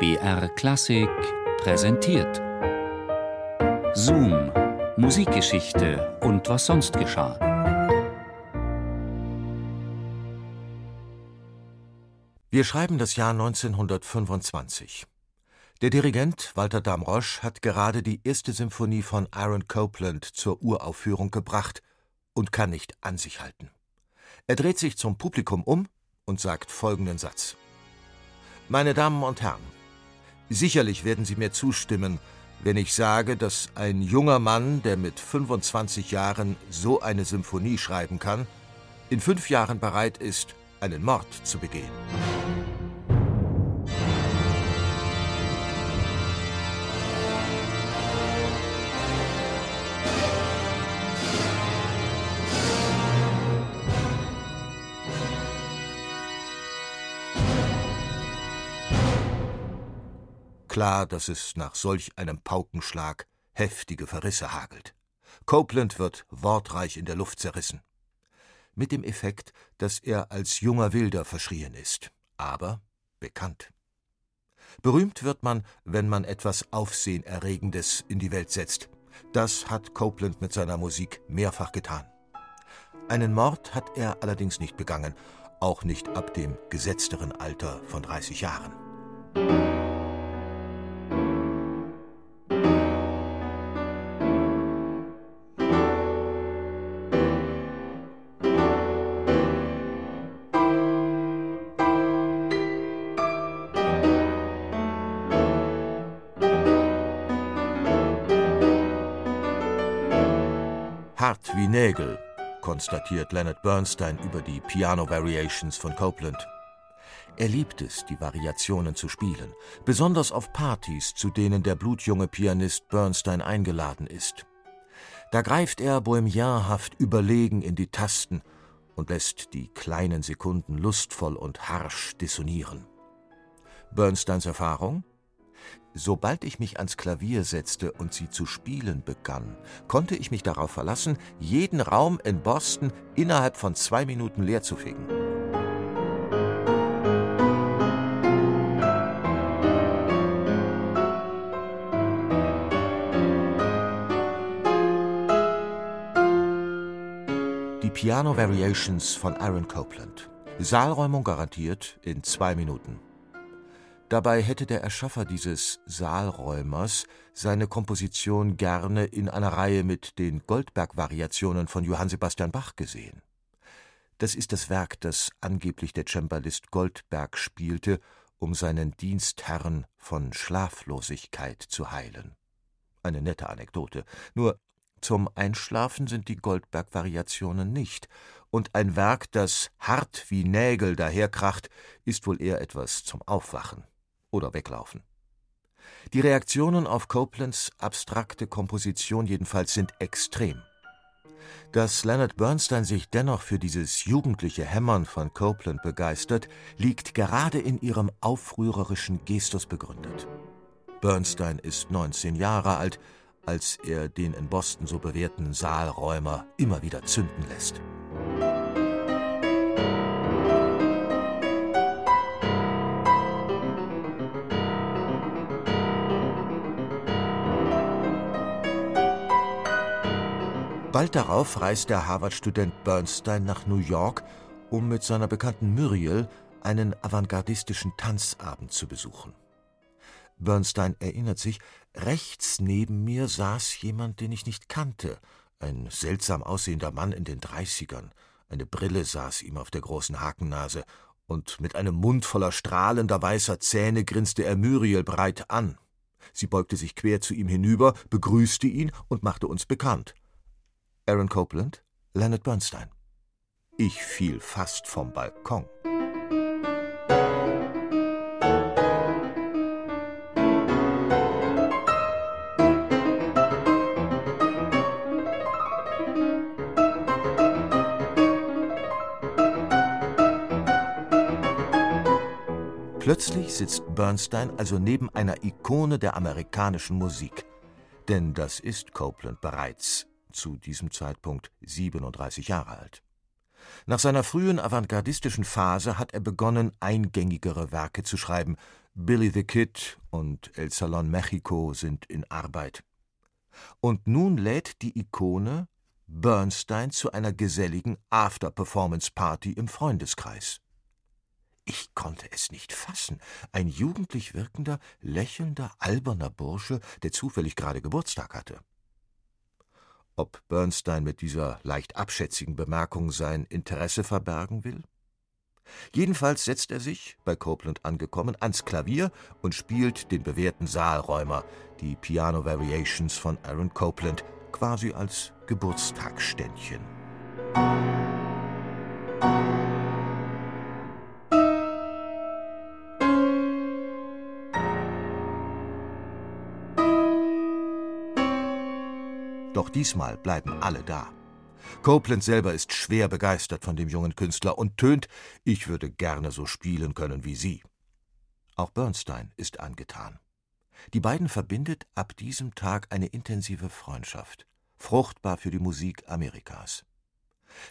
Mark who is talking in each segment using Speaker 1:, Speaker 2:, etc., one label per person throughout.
Speaker 1: BR Klassik präsentiert. Zoom, Musikgeschichte und was sonst geschah.
Speaker 2: Wir schreiben das Jahr 1925. Der Dirigent Walter Damrosch hat gerade die erste Symphonie von Aaron Copland zur Uraufführung gebracht und kann nicht an sich halten. Er dreht sich zum Publikum um und sagt folgenden Satz. Meine Damen und Herren, sicherlich werden Sie mir zustimmen, wenn ich sage, dass ein junger Mann, der mit 25 Jahren so eine Symphonie schreiben kann, in fünf Jahren bereit ist, einen Mord zu begehen. Klar, dass es nach solch einem Paukenschlag heftige Verrisse hagelt. Copeland wird wortreich in der Luft zerrissen. Mit dem Effekt, dass er als junger Wilder verschrien ist, aber bekannt. Berühmt wird man, wenn man etwas Aufsehenerregendes in die Welt setzt. Das hat Copeland mit seiner Musik mehrfach getan. Einen Mord hat er allerdings nicht begangen, auch nicht ab dem gesetzteren Alter von 30 Jahren. Hart wie Nägel, konstatiert Leonard Bernstein über die Piano Variations von Copeland. Er liebt es, die Variationen zu spielen, besonders auf Partys, zu denen der blutjunge Pianist Bernstein eingeladen ist. Da greift er bohemianhaft überlegen in die Tasten und lässt die kleinen Sekunden lustvoll und harsch dissonieren. Bernsteins Erfahrung? Sobald ich mich ans Klavier setzte und sie zu spielen begann, konnte ich mich darauf verlassen, jeden Raum in Boston innerhalb von zwei Minuten leer zu fegen. Die Piano Variations von Aaron Copland. Saalräumung garantiert in zwei Minuten. Dabei hätte der Erschaffer dieses Saalräumers seine Komposition gerne in einer Reihe mit den Goldberg-Variationen von Johann Sebastian Bach gesehen. Das ist das Werk, das angeblich der Cembalist Goldberg spielte, um seinen Dienstherrn von Schlaflosigkeit zu heilen. Eine nette Anekdote. Nur zum Einschlafen sind die Goldberg-Variationen nicht, und ein Werk, das hart wie Nägel daherkracht, ist wohl eher etwas zum Aufwachen oder Weglaufen. Die Reaktionen auf Copelands abstrakte Komposition jedenfalls sind extrem. Dass Leonard Bernstein sich dennoch für dieses jugendliche Hämmern von Copeland begeistert, liegt gerade in ihrem aufrührerischen Gestus begründet. Bernstein ist 19 Jahre alt, als er den in Boston so bewährten Saalräumer immer wieder zünden lässt. Bald darauf reist der Harvard-Student Bernstein nach New York, um mit seiner Bekannten Muriel einen avantgardistischen Tanzabend zu besuchen. Bernstein erinnert sich, rechts neben mir saß jemand, den ich nicht kannte, ein seltsam aussehender Mann in den Dreißigern. Eine Brille saß ihm auf der großen Hakennase, und mit einem Mund voller strahlender weißer Zähne grinste er Muriel breit an. Sie beugte sich quer zu ihm hinüber, begrüßte ihn und machte uns bekannt. Aaron Copland, Leonard Bernstein. Ich fiel fast vom Balkon. Plötzlich sitzt Bernstein also neben einer Ikone der amerikanischen Musik. Denn das ist Copeland bereits, zu diesem Zeitpunkt 37 Jahre alt. Nach seiner frühen avantgardistischen Phase hat er begonnen, eingängigere Werke zu schreiben, Billy the Kid und El Salon Mexico sind in Arbeit. Und nun lädt die Ikone Bernstein zu einer geselligen After-Performance-Party im Freundeskreis. Ich konnte es nicht fassen. Ein jugendlich wirkender, lächelnder, alberner Bursche, der zufällig gerade Geburtstag hatte. Ob Bernstein mit dieser leicht abschätzigen Bemerkung sein Interesse verbergen will? Jedenfalls setzt er sich, bei Copeland angekommen, ans Klavier und spielt den bewährten Saalräumer, die Piano Variations von Aaron Copeland, quasi als Geburtstagsständchen. Doch diesmal bleiben alle da. Copeland selber ist schwer begeistert von dem jungen Künstler und tönt, ich würde gerne so spielen können wie Sie. Auch Bernstein ist angetan. Die beiden verbindet ab diesem Tag eine intensive Freundschaft, fruchtbar für die Musik Amerikas.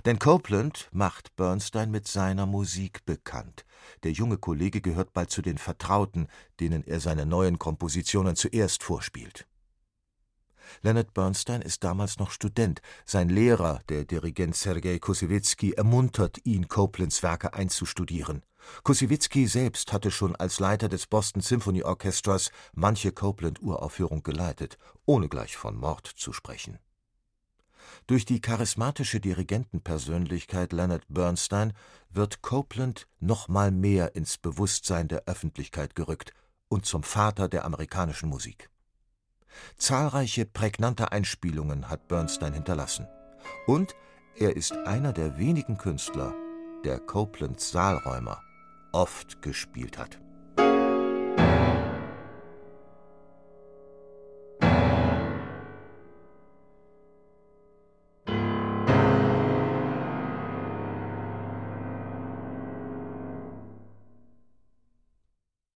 Speaker 2: Denn Copeland macht Bernstein mit seiner Musik bekannt. Der junge Kollege gehört bald zu den Vertrauten, denen er seine neuen Kompositionen zuerst vorspielt. Leonard Bernstein ist damals noch Student. Sein Lehrer, der Dirigent Sergei Kossewitsky, ermuntert ihn, Copelands Werke einzustudieren. Kossewitsky selbst hatte schon als Leiter des Boston Symphony Orchestras manche Copeland-Uraufführung geleitet, ohne gleich von Mord zu sprechen. Durch die charismatische Dirigentenpersönlichkeit Leonard Bernstein wird Copeland noch mal mehr ins Bewusstsein der Öffentlichkeit gerückt und zum Vater der amerikanischen Musik. Zahlreiche prägnante Einspielungen hat Bernstein hinterlassen. Und er ist einer der wenigen Künstler, der Copelands Saalräumer oft gespielt hat.